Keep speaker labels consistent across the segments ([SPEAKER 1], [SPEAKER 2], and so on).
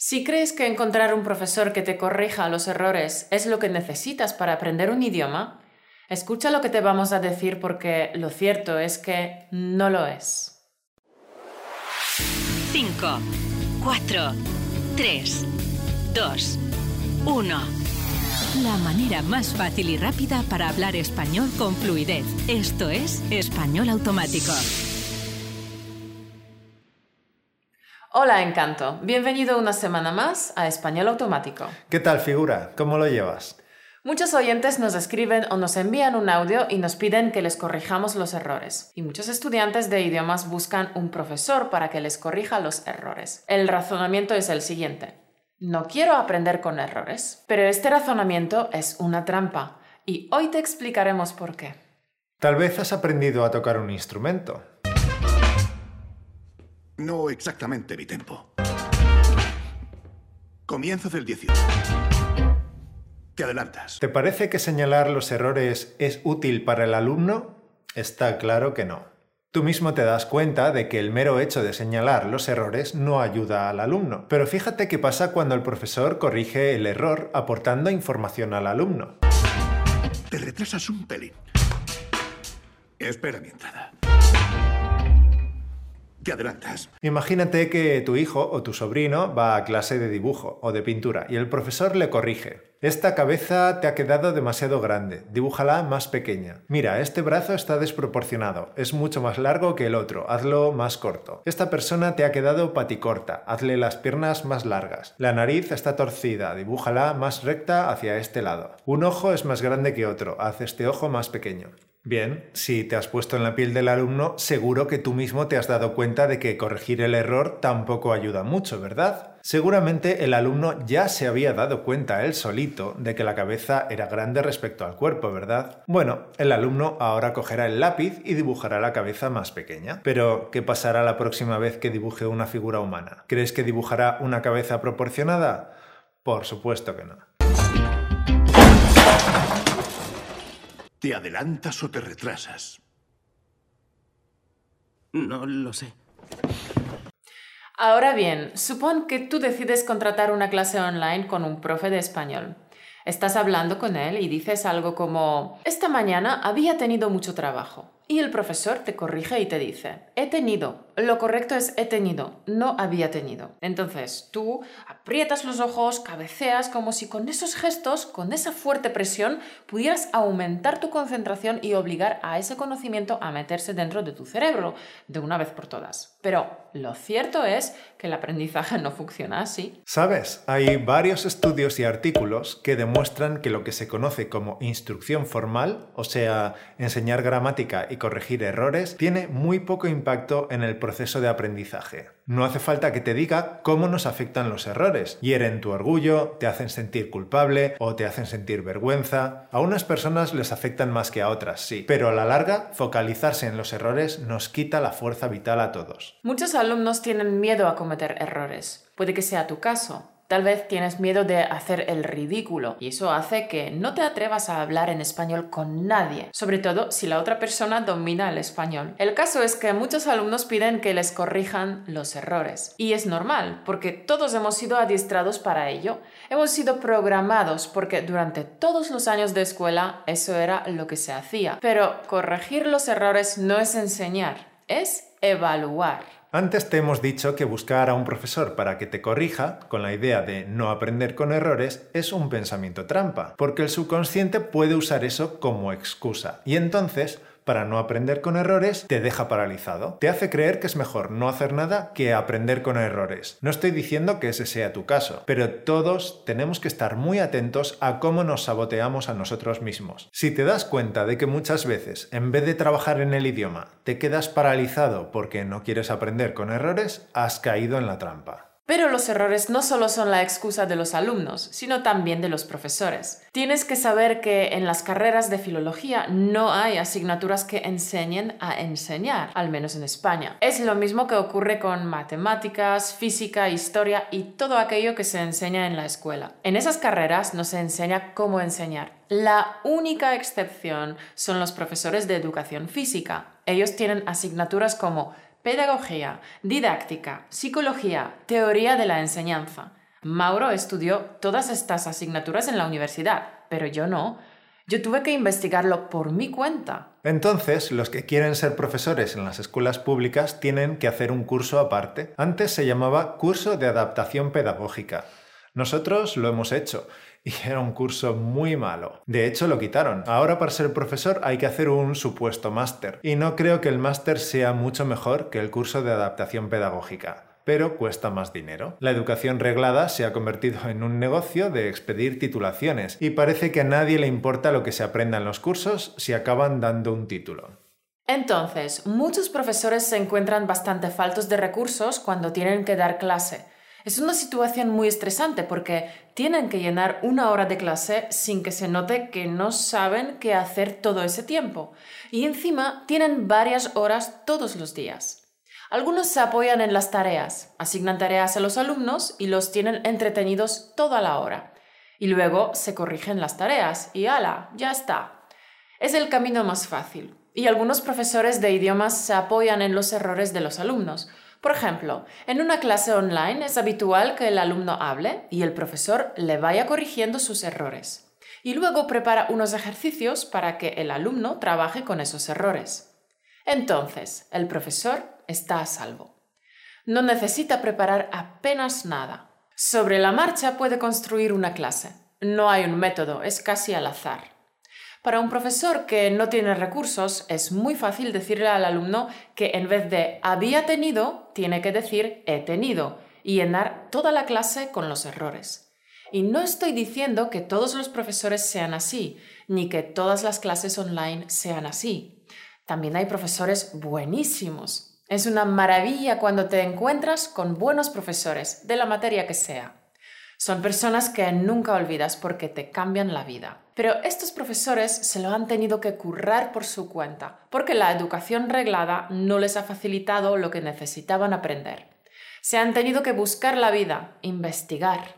[SPEAKER 1] Si crees que encontrar un profesor que te corrija los errores es lo que necesitas para aprender un idioma, escucha lo que te vamos a decir porque lo cierto es que no lo es.
[SPEAKER 2] 5, 4, 3, 2, 1. La manera más fácil y rápida para hablar español con fluidez. Esto es Español Automático.
[SPEAKER 1] Hola, Encanto. Bienvenido una semana más a Español Automático.
[SPEAKER 3] ¿Qué tal, figura? ¿Cómo lo llevas?
[SPEAKER 1] Muchos oyentes nos escriben o nos envían un audio y nos piden que les corrijamos los errores. Y muchos estudiantes de idiomas buscan un profesor para que les corrija los errores. El razonamiento es el siguiente. No quiero aprender con errores, pero este razonamiento es una trampa y hoy te explicaremos por qué.
[SPEAKER 3] Tal vez has aprendido a tocar un instrumento.
[SPEAKER 4] No exactamente mi tempo. Comienzo del 18. Te adelantas.
[SPEAKER 3] ¿Te parece que señalar los errores es útil para el alumno? Está claro que no. Tú mismo te das cuenta de que el mero hecho de señalar los errores no ayuda al alumno. Pero fíjate qué pasa cuando el profesor corrige el error aportando información al alumno.
[SPEAKER 4] Te retrasas un pelín. Espera mi entrada.
[SPEAKER 3] Imagínate que tu hijo o tu sobrino va a clase de dibujo o de pintura y el profesor le corrige. Esta cabeza te ha quedado demasiado grande, dibújala más pequeña. Mira, este brazo está desproporcionado, es mucho más largo que el otro, hazlo más corto. Esta persona te ha quedado paticorta, hazle las piernas más largas. La nariz está torcida, dibújala más recta hacia este lado. Un ojo es más grande que otro, haz este ojo más pequeño. Bien, si te has puesto en la piel del alumno, seguro que tú mismo te has dado cuenta de que corregir el error tampoco ayuda mucho, ¿verdad? Seguramente el alumno ya se había dado cuenta él solito de que la cabeza era grande respecto al cuerpo, ¿verdad? Bueno, el alumno ahora cogerá el lápiz y dibujará la cabeza más pequeña. Pero, ¿qué pasará la próxima vez que dibuje una figura humana? ¿Crees que dibujará una cabeza proporcionada? Por supuesto que no.
[SPEAKER 4] ¿Te adelantas o te retrasas?
[SPEAKER 5] No lo sé.
[SPEAKER 1] Ahora bien, supón que tú decides contratar una clase online con un profe de español. Estás hablando con él y dices algo como, esta mañana había tenido mucho trabajo. Y el profesor te corrige y te dice, he tenido. Lo correcto es he tenido, no había tenido. Entonces tú aprietas los ojos, cabeceas como si con esos gestos, con esa fuerte presión, pudieras aumentar tu concentración y obligar a ese conocimiento a meterse dentro de tu cerebro de una vez por todas. Pero lo cierto es que el aprendizaje no funciona así.
[SPEAKER 3] Sabes, hay varios estudios y artículos que demuestran que lo que se conoce como instrucción formal, o sea, enseñar gramática y corregir errores tiene muy poco impacto en el proceso de aprendizaje. No hace falta que te diga cómo nos afectan los errores. Hieren tu orgullo, te hacen sentir culpable o te hacen sentir vergüenza. A unas personas les afectan más que a otras, sí. Pero a la larga, focalizarse en los errores nos quita la fuerza vital a todos.
[SPEAKER 1] Muchos alumnos tienen miedo a cometer errores. Puede que sea tu caso. Tal vez tienes miedo de hacer el ridículo y eso hace que no te atrevas a hablar en español con nadie, sobre todo si la otra persona domina el español. El caso es que muchos alumnos piden que les corrijan los errores y es normal porque todos hemos sido adiestrados para ello. Hemos sido programados porque durante todos los años de escuela eso era lo que se hacía. Pero corregir los errores no es enseñar, es evaluar.
[SPEAKER 3] Antes te hemos dicho que buscar a un profesor para que te corrija, con la idea de no aprender con errores, es un pensamiento trampa, porque el subconsciente puede usar eso como excusa. Y entonces para no aprender con errores te deja paralizado. Te hace creer que es mejor no hacer nada que aprender con errores. No estoy diciendo que ese sea tu caso, pero todos tenemos que estar muy atentos a cómo nos saboteamos a nosotros mismos. Si te das cuenta de que muchas veces, en vez de trabajar en el idioma, te quedas paralizado porque no quieres aprender con errores, has caído en la trampa.
[SPEAKER 1] Pero los errores no solo son la excusa de los alumnos, sino también de los profesores. Tienes que saber que en las carreras de filología no hay asignaturas que enseñen a enseñar, al menos en España. Es lo mismo que ocurre con matemáticas, física, historia y todo aquello que se enseña en la escuela. En esas carreras no se enseña cómo enseñar. La única excepción son los profesores de educación física. Ellos tienen asignaturas como pedagogía, didáctica, psicología, teoría de la enseñanza. Mauro estudió todas estas asignaturas en la universidad, pero yo no. Yo tuve que investigarlo por mi cuenta.
[SPEAKER 3] Entonces, los que quieren ser profesores en las escuelas públicas tienen que hacer un curso aparte. Antes se llamaba curso de adaptación pedagógica. Nosotros lo hemos hecho y era un curso muy malo. De hecho, lo quitaron. Ahora para ser profesor hay que hacer un supuesto máster. Y no creo que el máster sea mucho mejor que el curso de adaptación pedagógica pero cuesta más dinero. La educación reglada se ha convertido en un negocio de expedir titulaciones y parece que a nadie le importa lo que se aprenda en los cursos si acaban dando un título.
[SPEAKER 1] Entonces, muchos profesores se encuentran bastante faltos de recursos cuando tienen que dar clase. Es una situación muy estresante porque tienen que llenar una hora de clase sin que se note que no saben qué hacer todo ese tiempo. Y encima tienen varias horas todos los días. Algunos se apoyan en las tareas, asignan tareas a los alumnos y los tienen entretenidos toda la hora. Y luego se corrigen las tareas y ¡ala! Ya está. Es el camino más fácil. Y algunos profesores de idiomas se apoyan en los errores de los alumnos. Por ejemplo, en una clase online es habitual que el alumno hable y el profesor le vaya corrigiendo sus errores. Y luego prepara unos ejercicios para que el alumno trabaje con esos errores. Entonces, el profesor está a salvo. No necesita preparar apenas nada. Sobre la marcha puede construir una clase. No hay un método, es casi al azar. Para un profesor que no tiene recursos, es muy fácil decirle al alumno que en vez de había tenido, tiene que decir he tenido y llenar toda la clase con los errores. Y no estoy diciendo que todos los profesores sean así, ni que todas las clases online sean así. También hay profesores buenísimos, es una maravilla cuando te encuentras con buenos profesores, de la materia que sea. Son personas que nunca olvidas porque te cambian la vida. Pero estos profesores se lo han tenido que currar por su cuenta, porque la educación reglada no les ha facilitado lo que necesitaban aprender. Se han tenido que buscar la vida, investigar,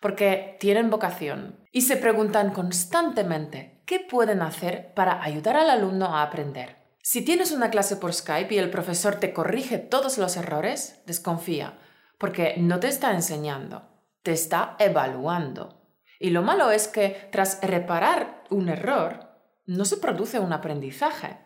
[SPEAKER 1] porque tienen vocación y se preguntan constantemente qué pueden hacer para ayudar al alumno a aprender. Si tienes una clase por Skype y el profesor te corrige todos los errores, desconfía, porque no te está enseñando, te está evaluando. Y lo malo es que tras reparar un error, no se produce un aprendizaje.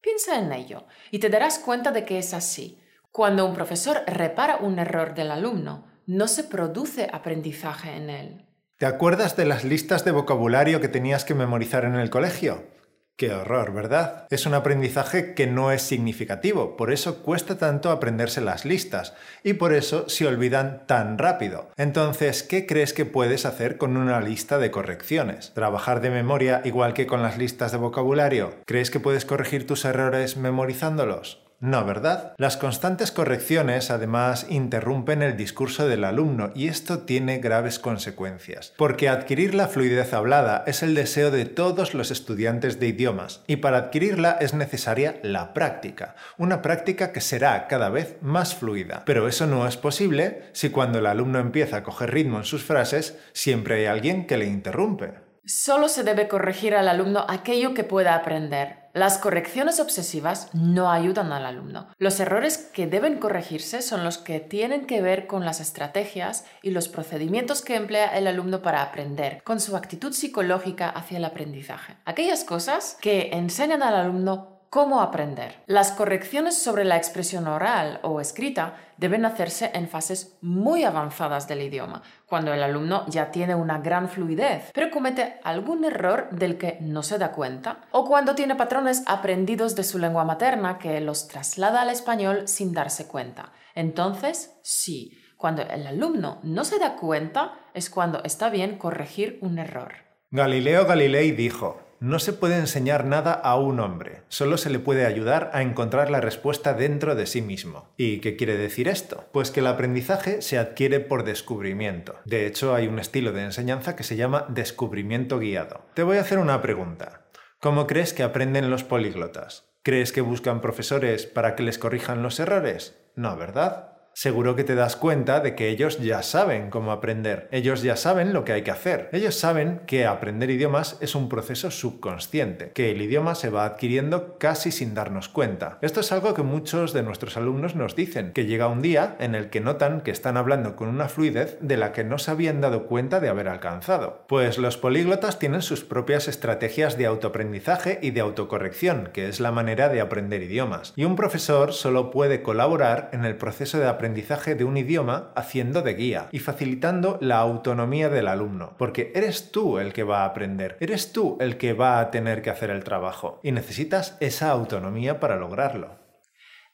[SPEAKER 1] Piensa en ello y te darás cuenta de que es así. Cuando un profesor repara un error del alumno, no se produce aprendizaje en él.
[SPEAKER 3] ¿Te acuerdas de las listas de vocabulario que tenías que memorizar en el colegio? Qué horror, ¿verdad? Es un aprendizaje que no es significativo, por eso cuesta tanto aprenderse las listas y por eso se olvidan tan rápido. Entonces, ¿qué crees que puedes hacer con una lista de correcciones? ¿Trabajar de memoria igual que con las listas de vocabulario? ¿Crees que puedes corregir tus errores memorizándolos? No, ¿verdad? Las constantes correcciones además interrumpen el discurso del alumno y esto tiene graves consecuencias, porque adquirir la fluidez hablada es el deseo de todos los estudiantes de idiomas y para adquirirla es necesaria la práctica, una práctica que será cada vez más fluida. Pero eso no es posible si cuando el alumno empieza a coger ritmo en sus frases siempre hay alguien que le interrumpe.
[SPEAKER 1] Solo se debe corregir al alumno aquello que pueda aprender. Las correcciones obsesivas no ayudan al alumno. Los errores que deben corregirse son los que tienen que ver con las estrategias y los procedimientos que emplea el alumno para aprender, con su actitud psicológica hacia el aprendizaje. Aquellas cosas que enseñan al alumno cómo aprender. Las correcciones sobre la expresión oral o escrita deben hacerse en fases muy avanzadas del idioma, cuando el alumno ya tiene una gran fluidez, pero comete algún error del que no se da cuenta, o cuando tiene patrones aprendidos de su lengua materna que los traslada al español sin darse cuenta. Entonces, sí, cuando el alumno no se da cuenta es cuando está bien corregir un error.
[SPEAKER 3] Galileo Galilei dijo, no se puede enseñar nada a un hombre, solo se le puede ayudar a encontrar la respuesta dentro de sí mismo. ¿Y qué quiere decir esto? Pues que el aprendizaje se adquiere por descubrimiento. De hecho, hay un estilo de enseñanza que se llama descubrimiento guiado. Te voy a hacer una pregunta. ¿Cómo crees que aprenden los políglotas? ¿Crees que buscan profesores para que les corrijan los errores? No, ¿verdad? Seguro que te das cuenta de que ellos ya saben cómo aprender, ellos ya saben lo que hay que hacer, ellos saben que aprender idiomas es un proceso subconsciente, que el idioma se va adquiriendo casi sin darnos cuenta. Esto es algo que muchos de nuestros alumnos nos dicen, que llega un día en el que notan que están hablando con una fluidez de la que no se habían dado cuenta de haber alcanzado. Pues los políglotas tienen sus propias estrategias de autoaprendizaje y de autocorrección, que es la manera de aprender idiomas. Y un profesor solo puede colaborar en el proceso de aprendizaje aprendizaje de un idioma haciendo de guía y facilitando la autonomía del alumno, porque eres tú el que va a aprender, eres tú el que va a tener que hacer el trabajo y necesitas esa autonomía para lograrlo.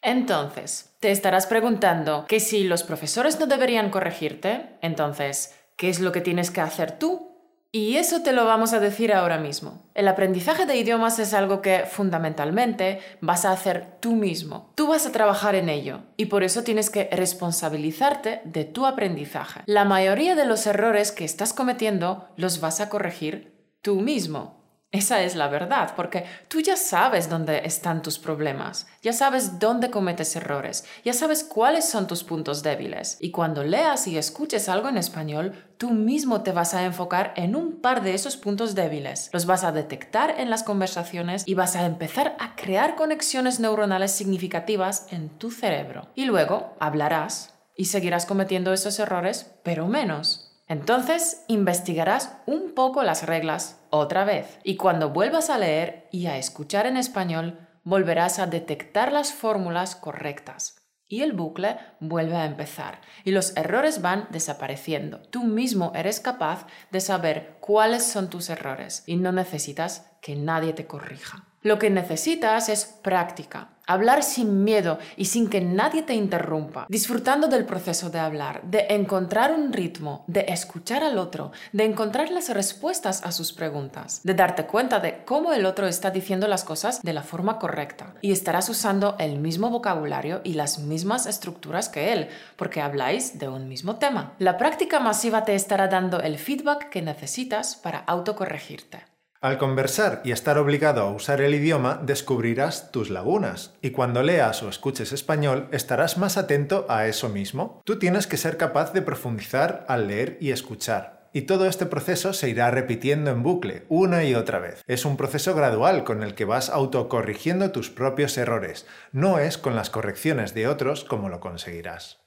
[SPEAKER 1] Entonces, te estarás preguntando que si los profesores no deberían corregirte, entonces, ¿qué es lo que tienes que hacer tú y eso te lo vamos a decir ahora mismo. El aprendizaje de idiomas es algo que fundamentalmente vas a hacer tú mismo. Tú vas a trabajar en ello y por eso tienes que responsabilizarte de tu aprendizaje. La mayoría de los errores que estás cometiendo los vas a corregir tú mismo. Esa es la verdad, porque tú ya sabes dónde están tus problemas, ya sabes dónde cometes errores, ya sabes cuáles son tus puntos débiles. Y cuando leas y escuches algo en español, tú mismo te vas a enfocar en un par de esos puntos débiles. Los vas a detectar en las conversaciones y vas a empezar a crear conexiones neuronales significativas en tu cerebro. Y luego hablarás y seguirás cometiendo esos errores, pero menos. Entonces investigarás un poco las reglas otra vez. Y cuando vuelvas a leer y a escuchar en español volverás a detectar las fórmulas correctas. Y el bucle vuelve a empezar. Y los errores van desapareciendo. Tú mismo eres capaz de saber cuáles son tus errores. Y no necesitas que nadie te corrija. Lo que necesitas es práctica, hablar sin miedo y sin que nadie te interrumpa, disfrutando del proceso de hablar, de encontrar un ritmo, de escuchar al otro, de encontrar las respuestas a sus preguntas, de darte cuenta de cómo el otro está diciendo las cosas de la forma correcta y estarás usando el mismo vocabulario y las mismas estructuras que él, porque habláis de un mismo tema. La práctica masiva te estará dando el feedback que necesitas para autocorregirte.
[SPEAKER 3] Al conversar y estar obligado a usar el idioma, descubrirás tus lagunas. Y cuando leas o escuches español, estarás más atento a eso mismo. Tú tienes que ser capaz de profundizar al leer y escuchar. Y todo este proceso se irá repitiendo en bucle, una y otra vez. Es un proceso gradual con el que vas autocorrigiendo tus propios errores. No es con las correcciones de otros como lo conseguirás.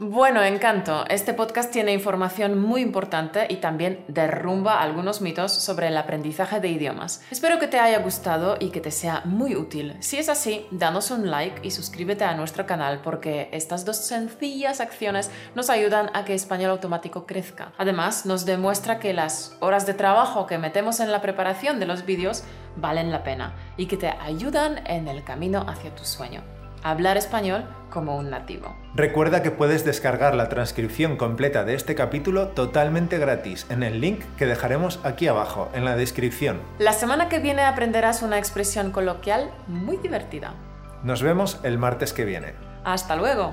[SPEAKER 1] Bueno, encanto. Este podcast tiene información muy importante y también derrumba algunos mitos sobre el aprendizaje de idiomas. Espero que te haya gustado y que te sea muy útil. Si es así, danos un like y suscríbete a nuestro canal porque estas dos sencillas acciones nos ayudan a que Español Automático crezca. Además, nos demuestra que las horas de trabajo que metemos en la preparación de los vídeos valen la pena y que te ayudan en el camino hacia tu sueño hablar español como un nativo.
[SPEAKER 3] Recuerda que puedes descargar la transcripción completa de este capítulo totalmente gratis en el link que dejaremos aquí abajo, en la descripción.
[SPEAKER 1] La semana que viene aprenderás una expresión coloquial muy divertida.
[SPEAKER 3] Nos vemos el martes que viene.
[SPEAKER 1] Hasta luego.